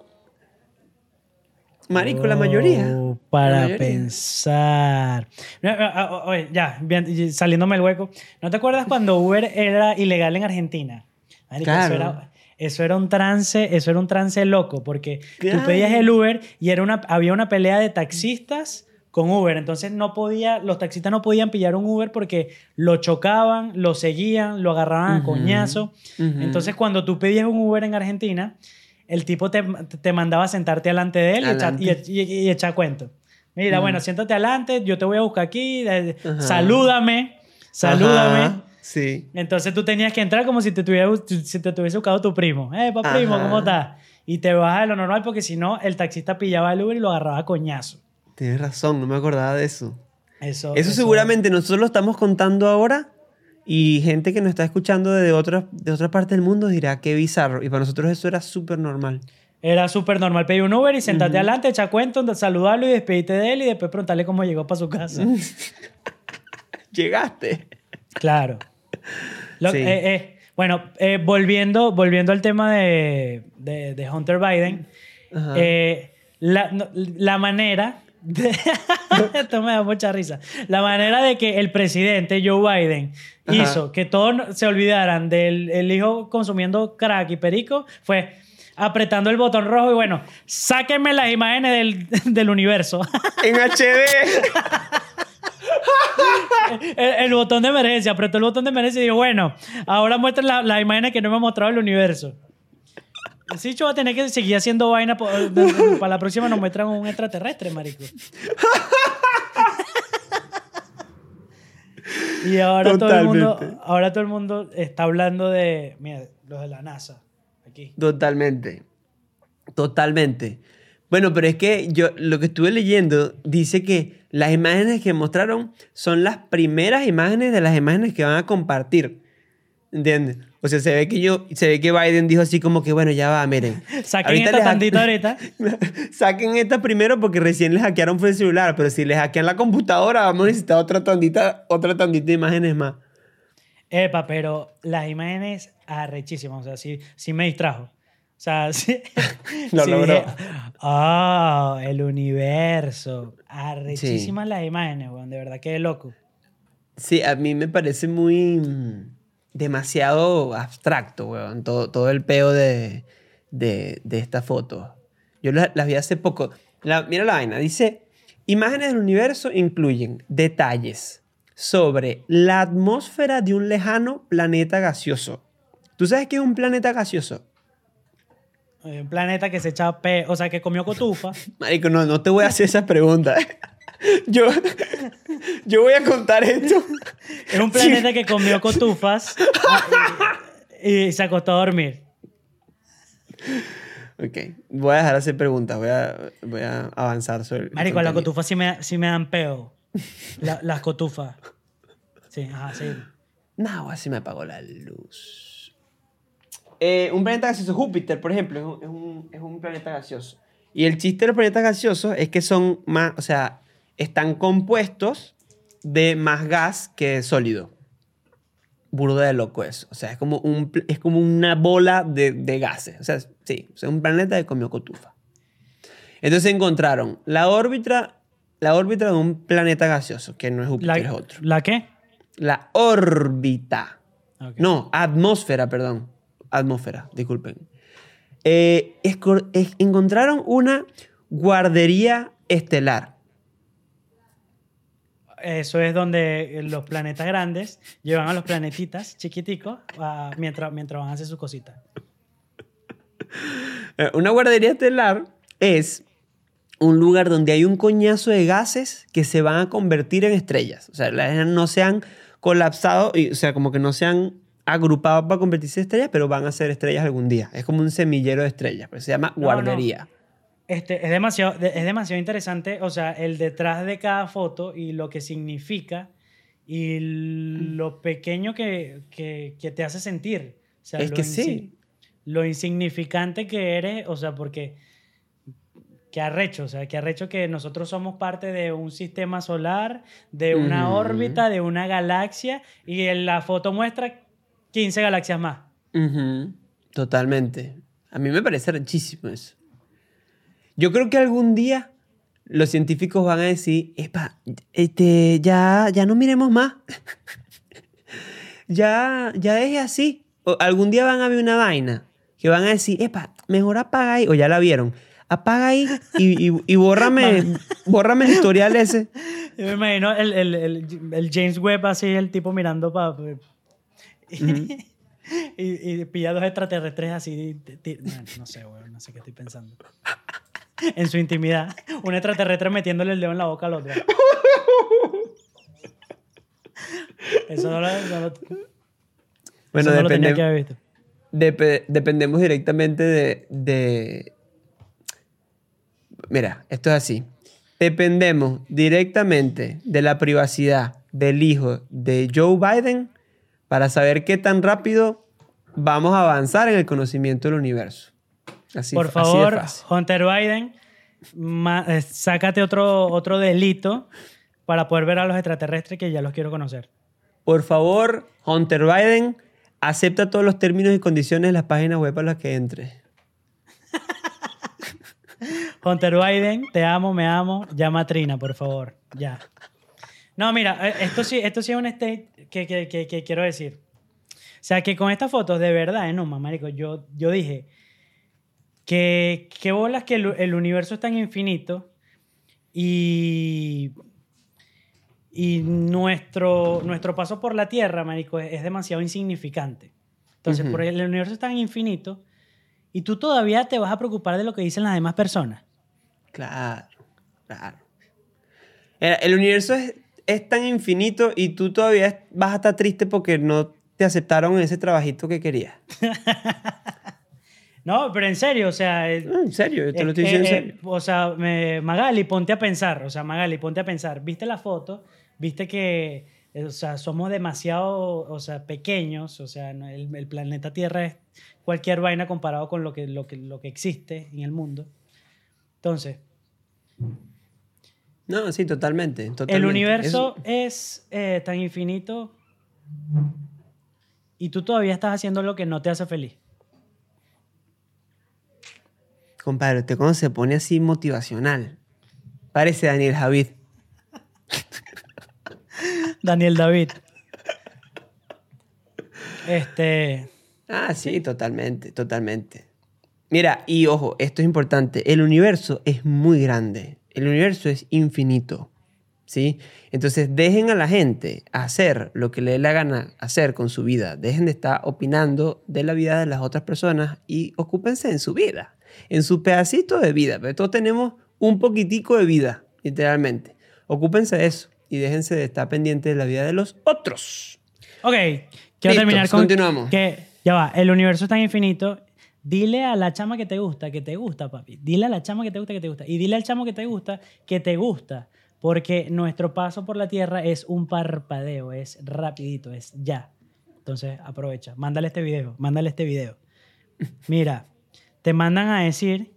Marico, la mayoría. Oh, Para La mayoría. pensar. Ah, ah, Oye, ya, bien, saliéndome el hueco. ¿No te acuerdas cuando Uber era ilegal en Argentina? Marico, Claro. Eso era, eso era un trance, eso era un trance loco, porque Claro. tú pedías el Uber y era una, había una pelea de taxistas con Uber. Entonces no podía, los taxistas no podían pillar un Uber porque lo chocaban, lo seguían, lo agarraban a coñazo. Entonces cuando tú pedías un Uber en Argentina, el tipo te, te mandaba a sentarte delante de él y echar, y, Adelante. y- y echar cuento. Mira, bueno, siéntate adelante, yo te voy a buscar aquí, salúdame, salúdame. Sí. Entonces tú tenías que entrar como si te, tuviera, si te tuviese buscado tu primo. Eh, pa primo. ¿cómo estás? Y te bajas de lo normal porque si no, el taxista pillaba el Uber y lo agarraba a coñazo. Tienes razón, no me acordaba de eso. Eso, Eso seguramente nosotros lo estamos contando ahora y gente que nos está escuchando de otra, de otra parte del mundo dirá qué bizarro. Y para nosotros eso era súper normal. Era súper normal pedir un Uber y sentarte adelante, echar cuento, saludarlo y despedirte de él y después preguntarle cómo llegó para su casa. Llegaste. Claro. Lo- Sí. eh, eh, bueno, eh, volviendo, volviendo al tema de, de- de Hunter Biden, la, no- la manera... Esto me da mucha risa. La manera de que el presidente Joe Biden Ajá. hizo que todos se olvidaran del el hijo consumiendo crack y perico fue apretando el botón rojo y bueno, sáquenme las imágenes del, del universo. en HD. el, el botón de emergencia, apretó el botón de emergencia y dijo, bueno, ahora muestren la- las imágenes que no me ha mostrado el universo. Sí, yo va a tener que seguir haciendo vaina. Para la próxima nos muestran un extraterrestre, marico. Y ahora todo, el mundo, ahora todo el mundo está hablando de, mira, los de la NASA, aquí. Totalmente. Totalmente. Bueno, pero es que yo lo que estuve leyendo dice que las imágenes que mostraron son las primeras imágenes de las imágenes que van a compartir. ¿Entiendes? O sea, se ve que yo, se ve que Biden dijo así como que, bueno, ya va, miren. Saquen Ahorita esta tantita ahorita. Saquen esta primero porque recién les hackearon fue el celular, pero si les hackean la computadora vamos a necesitar otra tandita, otra tandita de imágenes más. Epa, pero las imágenes arrechísimas. O sea, sí, sí me distrajo. O sea, sí. Lo sí logró. dije, Ah, el universo. Arrechísimas las imágenes, weón. De verdad que loco. Sí, a mí me parece muy demasiado abstracto, weón, todo, todo el peo de, de, de esta foto. Yo la- las vi hace poco. La- mira la vaina, dice, imágenes del universo incluyen detalles sobre la atmósfera de un lejano planeta gaseoso. ¿Tú sabes qué es un planeta gaseoso? Eh, Un planeta que se echa pe... O sea, que comió cotufa. Marico, no, no te voy a hacer esa pregunta. Yo, yo voy a contar esto. Es un planeta que comió cotufas y, y se acostó a dormir. Ok, voy a dejar de hacer preguntas, voy a, voy a avanzar sobre Marico, las cotufas sí me, sí me dan peo. La- las cotufas. Sí, ajá, sí. No, así me apagó la luz. Eh, un planeta gaseoso, Júpiter, por ejemplo, es un, es, un, es un planeta gaseoso. Y el chiste de los planetas gaseosos es que son más, o sea, están compuestos de más gas que sólido. Burda de loco eso. O sea, es como, un, es como una bola de, de gases. O sea, sí, sea, un planeta que comió cotufa. Entonces encontraron la órbita, la órbita de un planeta gaseoso, que no es Júpiter, La, es otro. ¿La qué? La órbita. No, atmósfera, perdón. Atmósfera, disculpen. Eh, es- encontraron una guardería estelar. Eso es donde los planetas grandes llevan a los planetitas chiquiticos a- mientras, mientras van a hacer sus cositas. Eh, Una guardería estelar es un lugar donde hay un coñazo de gases que se van a convertir en estrellas. O sea, las no se han colapsado, y, o sea, como que no se han agrupado para convertirse en estrellas, pero van a ser estrellas algún día. Es como un semillero de estrellas, pero se llama No, no. Este, es, demasiado, de- es demasiado interesante, o sea, el detrás de cada foto y lo que significa y lo pequeño que, que- que te hace sentir. O sea, Es lo que sí. Lo insignificante que eres, o sea, porque... Qué arrecho, o sea, qué arrecho que nosotros somos parte de un sistema solar, de una órbita, de una galaxia, y en la foto muestra 15 galaxias más. Ujú, Totalmente. A mí me parece rechísimo eso. Yo creo que algún día los científicos van a decir, Epa, este, ya, ya no miremos más. ya, ya deje así. O algún día van a ver una vaina que van a decir, Epa, mejor apaga ahí. O ya la vieron. Apaga ahí y, y, y bórrame, bórrame el historial ese. Yo me imagino el, el, el, el James Webb así, el tipo mirando para... y, y pilla dos extraterrestres así. no, no sé, weón, no sé qué estoy pensando. En su intimidad. Un extraterrestre metiéndole el dedo en la boca al otro. Eso no lo, no lo- Bueno, eso no lo tenía depende- que haber visto. Depe- dependemos directamente de, de- Mira, esto es así. Dependemos directamente de la privacidad del hijo de Joe Biden para saber qué tan rápido vamos a avanzar en el conocimiento del universo. Así, Por así favor. Hunter Biden, ma- eh, sácate otro, otro delito para poder ver a los extraterrestres que ya los quiero conocer. Por favor, Hunter Biden, acepta todos los términos y condiciones de las páginas web a las que entre. Hunter Biden, te amo, me amo. Llama a Trina, por favor. Ya. No, mira, eh, esto sí, esto sí es un state que, que- que- que quiero decir. O sea, que con estas fotos, de verdad, eh, no, marico, yo, yo dije que bolas que el, el universo es tan infinito y, y nuestro, nuestro paso por la Tierra, marico, es, es demasiado insignificante. Entonces, por el, el universo es tan infinito y tú todavía te vas a preocupar de lo que dicen las demás personas. Claro, claro. El, el universo es, es tan infinito y tú todavía vas a estar triste porque no te aceptaron ese trabajito que querías. No, pero en serio, o sea... eh, No, en serio, yo te lo es estoy diciendo en eh, serio. o sea, me- Magali, ponte a pensar, o sea, Magali, ponte a pensar. ¿Viste la foto? ¿Viste que, eh, o sea, somos demasiado, o sea, pequeños? O sea, el, el planeta Tierra es cualquier vaina comparado con lo que, lo que, lo que existe en el mundo. Entonces, No, sí, totalmente. totalmente. el universo es eh, tan infinito y tú todavía estás haciendo lo que no te hace feliz. Compadre, usted cuando se pone así motivacional, parece Daniel Javid. Daniel David. Este... Ah, sí, totalmente, totalmente. Mira, y ojo, esto es importante. El universo es muy grande. El universo es infinito. ¿Sí? Entonces, dejen a la gente hacer lo que le dé la gana hacer con su vida. Dejen de estar opinando de la vida de las otras personas y ocúpense en su vida, en su pedacito de vida. Porque todos tenemos un poquitico de vida, literalmente. Ocúpense de eso y déjense de estar pendientes de la vida de los otros. Ok, quiero Listo, terminar con continuamos. que ya va, el universo es tan infinito. Dile a la chama que te gusta, que te gusta, papi. Dile a la chama que te gusta, que te gusta. Y dile al chamo que te gusta, que te gusta. Porque nuestro paso por la Tierra es un parpadeo, es rapidito, es ya. Entonces, aprovecha. Mándale este video, mándale este video. Mira, te mandan a decir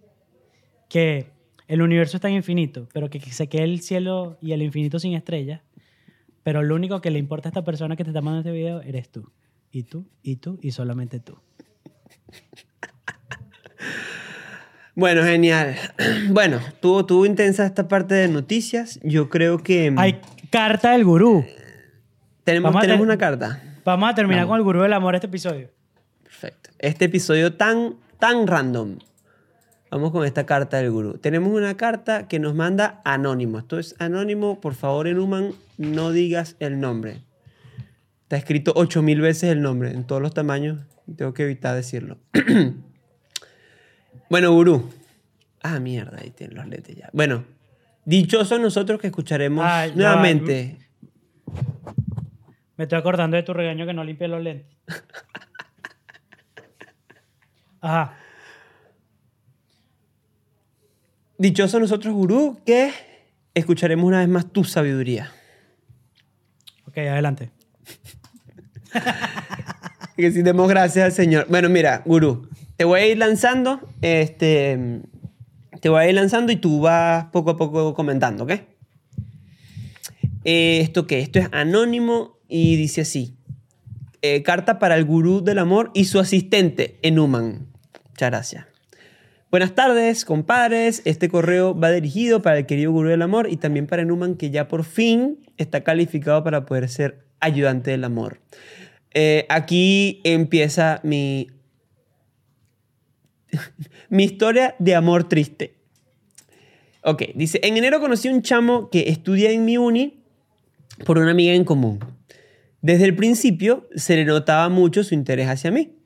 que el universo es tan infinito, pero que se quede el cielo y el infinito sin estrellas. Pero lo único que le importa a esta persona que te está mandando este video eres tú. Y tú, y tú, y solamente tú. Bueno, genial. Bueno, tuvo, tuvo intensa esta parte de noticias. Yo creo que mm, Hay carta del gurú. tenemos, vamos una carta. Vamos a terminar Vamos. con el gurú del amor este episodio. Perfecto. Este episodio tan, tan random. Vamos con esta carta del gurú. Tenemos una carta que nos manda anónimo. Esto es anónimo. Por favor, Enuman, no digas el nombre. Está escrito 8000 veces el nombre, en todos los tamaños. Tengo que evitar decirlo. bueno, gurú. Ah, mierda, ahí tienen los lentes ya. Bueno, dichosos nosotros que escucharemos Ah, ya nuevamente. Me estoy acordando de tu regaño que no limpié los lentes. Ajá. Dichosos nosotros, gurú, que escucharemos una vez más tu sabiduría. Ok, adelante. Que si demos gracias al Señor. Bueno, mira, gurú, te voy a ir lanzando, este, te voy a ir lanzando y tú vas poco a poco comentando, ¿ok? Eh, ¿Esto qué? Esto es anónimo y dice así. Eh, carta para el gurú del amor y su asistente, Enuman. Muchas gracias. Buenas tardes, compadres. Este correo va dirigido para el querido gurú del amor y también para Enuman, que ya por fin está calificado para poder ser ayudante del amor. Eh, aquí empieza mi, mi historia de amor triste. Ok, dice, en enero conocí a un chamo que estudia en mi uni por una amiga en común. Desde el principio se le notaba mucho su interés hacia mí.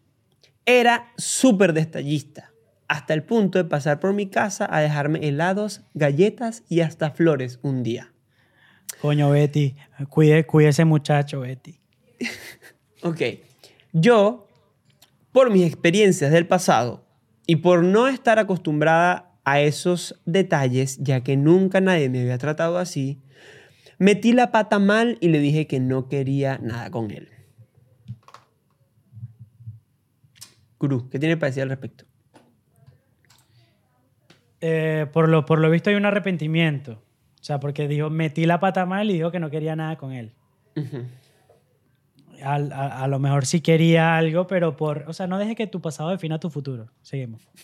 Era súper detallista, hasta el punto de pasar por mi casa a dejarme helados, galletas y hasta flores un día. Coño, Betty. Cuide, cuide ese muchacho, Betty. Ok. Yo, por mis experiencias del pasado y por no estar acostumbrada a esos detalles, ya que nunca nadie me había tratado así, metí la pata mal y le dije que no quería nada con él. Gurú, ¿qué tiene para decir al respecto? Eh, por, lo, por lo visto hay un arrepentimiento. O sea, porque dijo, metí la pata mal y dijo que no quería nada con él. A, a lo mejor sí quería algo, pero por... O sea, no deje que tu pasado defina tu futuro. Seguimos.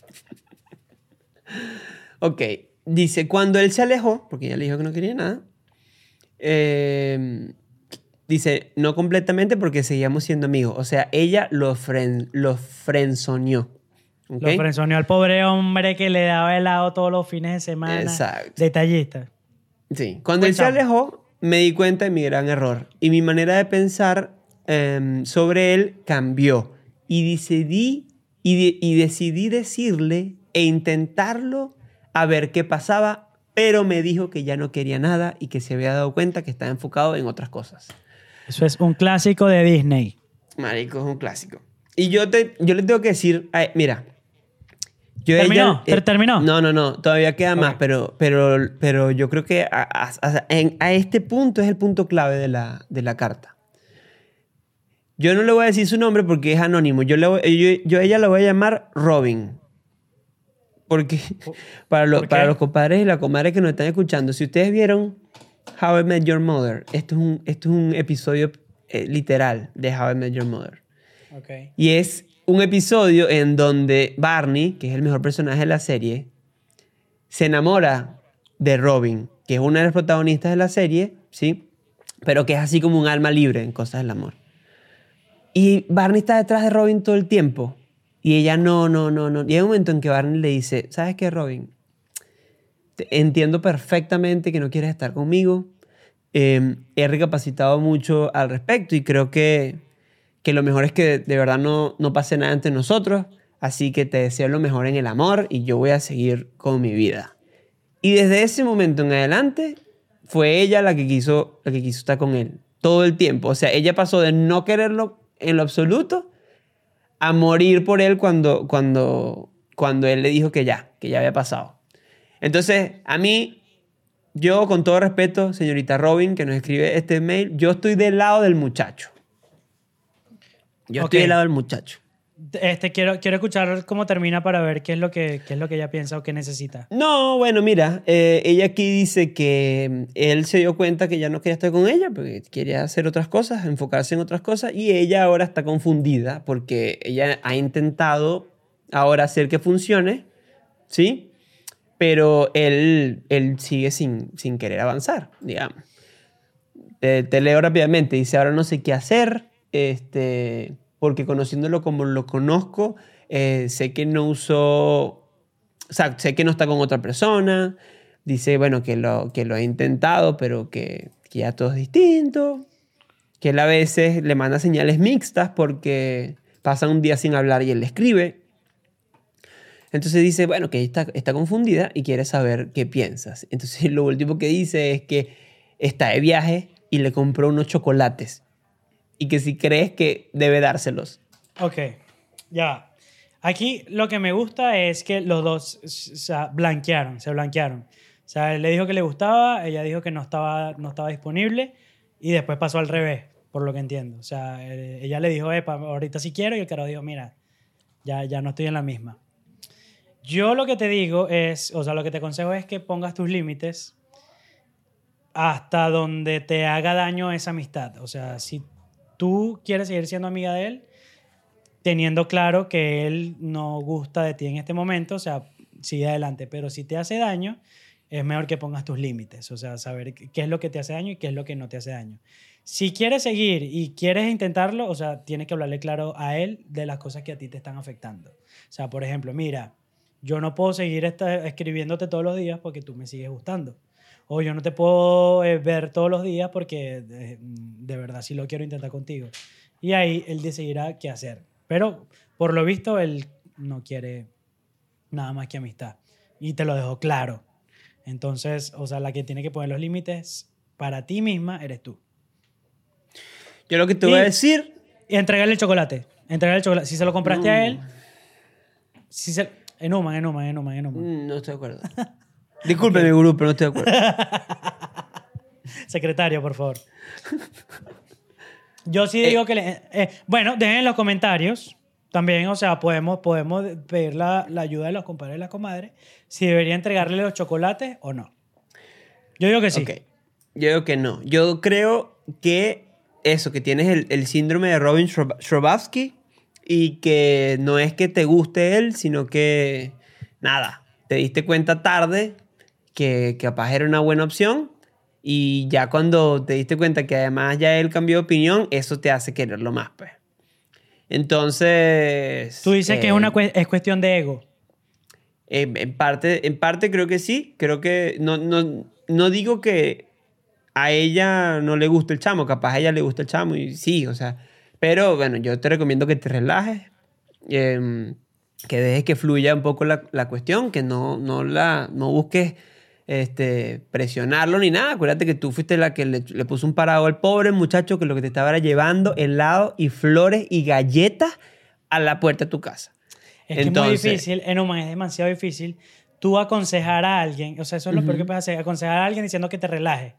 Ok, dice, cuando él se alejó, porque ella le dijo que no quería nada, eh, dice, no completamente porque seguíamos siendo amigos. O sea, ella lo, fren, lo frenzoneó. ¿ok? Lo frenzoneó al pobre hombre que le daba helado todos los fines de semana. Exacto. Detallista. Sí, cuando él se alejó, me di cuenta de mi gran error. Y mi manera de pensar em, sobre él cambió. Y decidí, y, de- y decidí decirle e intentarlo a ver qué pasaba, pero me dijo que ya no quería nada y que se había dado cuenta que estaba enfocado en otras cosas. Eso es un clásico de Disney. Marico, es un clásico. Y yo, te, yo le tengo que decir, ay, mira. Yo ¿Terminó? ella- ¿Ter- terminó? No, no, no. Todavía queda más, pero, pero, pero yo creo que a, a- a- en- a este punto es el punto clave de la, de la carta. Yo no le voy a decir su nombre porque es anónimo. Yo, le voy- yo, yo a ella la voy a llamar Robin. Porque para, lo- ¿Por para los compadres y las comadres que nos están escuchando, si ustedes vieron How I Met Your Mother, esto es un, esto es un episodio eh, literal de How I Met Your Mother. Y es un episodio en donde Barney, que es el mejor personaje de la serie, se enamora de Robin, que es una de las protagonistas de la serie, ¿sí? Pero que es así como un alma libre en cosas del amor. Y Barney está detrás de Robin todo el tiempo. Y ella no, no, no, no. Y hay un momento en que Barney le dice, ¿sabes qué, Robin? Entiendo perfectamente que no quieres estar conmigo. Eh, he recapacitado mucho al respecto y creo que, que lo mejor es que de verdad no, no pase nada entre nosotros. Así que te deseo lo mejor en el amor y yo voy a seguir con mi vida. Y desde ese momento en adelante fue ella la que quiso, la que quiso estar con él todo el tiempo. O sea, ella pasó de no quererlo en lo absoluto a morir por él cuando, cuando, cuando él le dijo que ya, que ya había pasado. Entonces, a mí, yo con todo respeto, señorita Robin, que nos escribe este mail, yo estoy del lado del muchacho. Yo estoy Ok. del lado del muchacho. Este, quiero, quiero escuchar cómo termina para ver qué es lo que, qué es lo que ella piensa o qué necesita. No, bueno, mira, eh, ella aquí dice que mm, él se dio cuenta que ya no quería estar con ella porque quería hacer otras cosas, enfocarse en otras cosas y ella ahora está confundida porque ella ha intentado ahora hacer que funcione, ¿sí? Pero él, él sigue sin, sin querer avanzar, digamos. Te, leo rápidamente, dice, ahora no sé qué hacer, este, porque conociéndolo como lo conozco, eh, sé que no usó sé que no está con otra persona, dice, bueno, que lo, que lo ha intentado, pero que, que ya todo es distinto, que él a veces le manda señales mixtas porque pasa un día sin hablar y él le escribe. Entonces dice, bueno, que está, está confundida y quiere saber qué piensas. Entonces lo último que dice es que está de viaje y le compró unos chocolates y que si crees que debe dárselos. Ok, ya. Aquí lo que me gusta es que los dos o sea, blanquearon, se blanquearon. O sea, él le dijo que le gustaba, ella dijo que no estaba, no estaba disponible y después pasó al revés, por lo que entiendo. O sea, eh, ella le dijo, Epa, ahorita sí quiero y el carajo dijo, mira, ya, ya no estoy en la misma. Yo lo que te digo es, o sea, lo que te aconsejo es que pongas tus límites hasta donde te haga daño esa amistad. O sea, si tú quieres seguir siendo amiga de él, teniendo claro que él no gusta de ti en este momento, o sea, sigue adelante. Pero si te hace daño, es mejor que pongas tus límites, o sea, saber qué es lo que te hace daño y qué es lo que no te hace daño. Si quieres seguir y quieres intentarlo, o sea, tienes que hablarle claro a él de las cosas que a ti te están afectando. O sea, por ejemplo, mira, yo no puedo seguir esta- escribiéndote todos los días porque tú me sigues gustando. O yo no te puedo eh, ver todos los días porque eh, de verdad sí lo quiero intentar contigo. Y ahí él decidirá qué hacer. Pero por lo visto él no quiere nada más que amistad. Y te lo dejo claro. Entonces, o sea, la que tiene que poner los límites para ti misma eres tú. Yo lo que te Y- voy a decir, Y entregarle el chocolate. Entregarle el chocolate. Si se lo compraste a él, si se... En Human, en Human, en Human, en Human. mm, no estoy de acuerdo. Discúlpeme, gurú, pero no estoy de acuerdo. Secretario, por favor. Yo sí digo que... le- eh, bueno, dejen en los comentarios también, o sea, podemos, podemos pedir la, la ayuda de los compadres y las comadres si debería entregarle los chocolates o no. Yo digo que sí. Yo digo que no. Yo creo que eso, que tienes el, el síndrome de Robin Shrobowski y que no es que te guste él, sino que nada, te diste cuenta tarde que capaz era una buena opción y ya cuando te diste cuenta que además ya él cambió de opinión, eso te hace quererlo más, pues. Entonces... Tú dices que es, eh, una, cue- es cuestión de ego. en, en parte, en parte creo que sí. Creo que no, no, no digo que a ella no le guste el chamo. Capaz a ella le gusta el chamo y sí, o sea. Pero bueno, yo te recomiendo que te relajes. em, que dejes que fluya un poco la, la cuestión. Que no, no, la, no busques este, presionarlo ni nada. Acuérdate que tú fuiste la que le, le puso un parado al pobre muchacho que lo que te estaba era llevando helado y flores y galletas a la puerta de tu casa. Es que es Entonces- muy difícil, en Human es demasiado difícil tú aconsejar a alguien, o sea, eso es lo peor que puedes hacer, aconsejar a alguien diciendo que te relaje.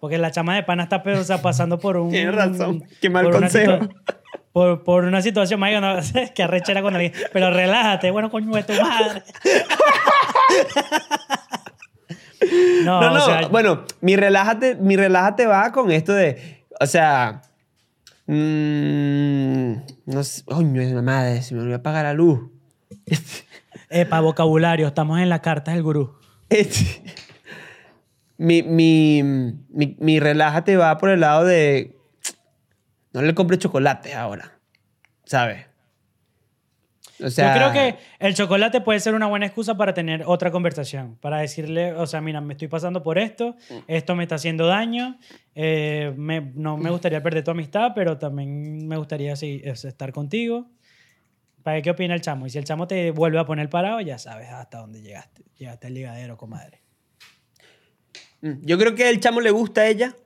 Porque la chama de pana está o sea, pasando por un... Tienes razón. Qué mal por consejo. por, por una situación, marico, no, que arrechera con alguien. Pero relájate, bueno, coño de tu madre. no, No, no, o sea, bueno, mi relájate, mi relájate va con esto de, o sea, mm, no sé, coño, es la madre, se me olvidó apagar la luz. epa, vocabulario, estamos en la carta del gurú. Mi, mi, mi, mi relájate va por el lado de, no le compres chocolate ahora, ¿sabes? Yo creo que el chocolate puede ser una buena excusa para tener otra conversación, para decirle, o sea, mira, me estoy pasando por esto, esto me está haciendo daño, eh, no me gustaría perder tu amistad, pero también me gustaría sí, es- estar contigo. ¿Para qué opina el chamo? Y si el chamo te vuelve a poner parado, ya sabes hasta dónde llegaste. Llegaste al ligadero, comadre. Mm, yo creo que el chamo le gusta a ella.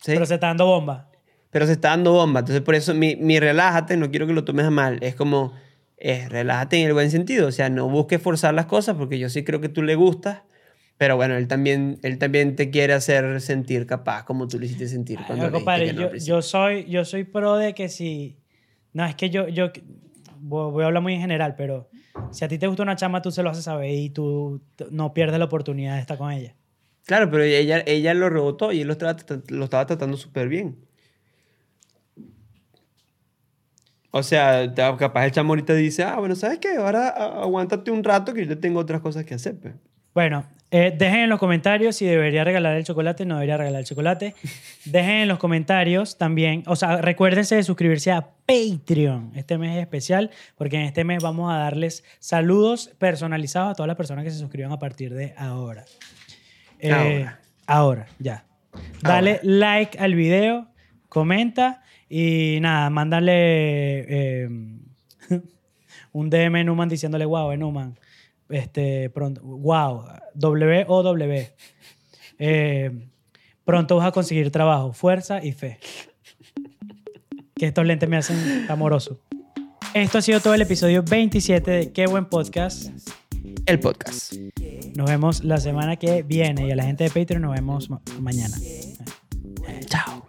¿sí? Pero se está dando bomba. pero se está dando bomba. Entonces, por eso mi, mi relájate, no quiero que lo tomes a mal. Es como, eh, relájate en el buen sentido. O sea, no busques forzar las cosas porque yo sí creo que tú le gustas. Pero bueno, él también, él también te quiere hacer sentir capaz como tú le hiciste sentir cuando Ay, compadre, no yo, yo soy, yo soy pro de que si... No, es que yo, yo voy a hablar muy en general, pero si a ti te gusta una chama, tú se lo haces saber y tú no pierdes la oportunidad de estar con ella. Claro, pero ella, ella lo rebotó y él lo estaba, lo estaba tratando súper bien. O sea, capaz el chamo ahorita dice, ah, bueno, ¿sabes qué? Ahora aguántate un rato que yo tengo otras cosas que hacer. pues". Bueno, Eh, dejen en los comentarios si debería regalar el chocolate, no debería regalar el chocolate. Dejen en los comentarios también, o sea, recuérdense de suscribirse a Patreon. Este mes es especial porque en este mes vamos a darles saludos personalizados a todas las personas que se suscriban a partir de ahora. Eh, Ahora. ahora, ya. Dale like al video, comenta y nada, mándale eh, un DM a Numan diciéndole wow, eh, Numan. Este, pronto, wow, W O W. Eh, pronto vas a conseguir trabajo, fuerza y fe. Que estos lentes me hacen amoroso. Esto ha sido todo el episodio 27 de Qué buen podcast. El podcast. Nos vemos la semana que viene y a la gente de Patreon nos vemos ma- mañana. Chao.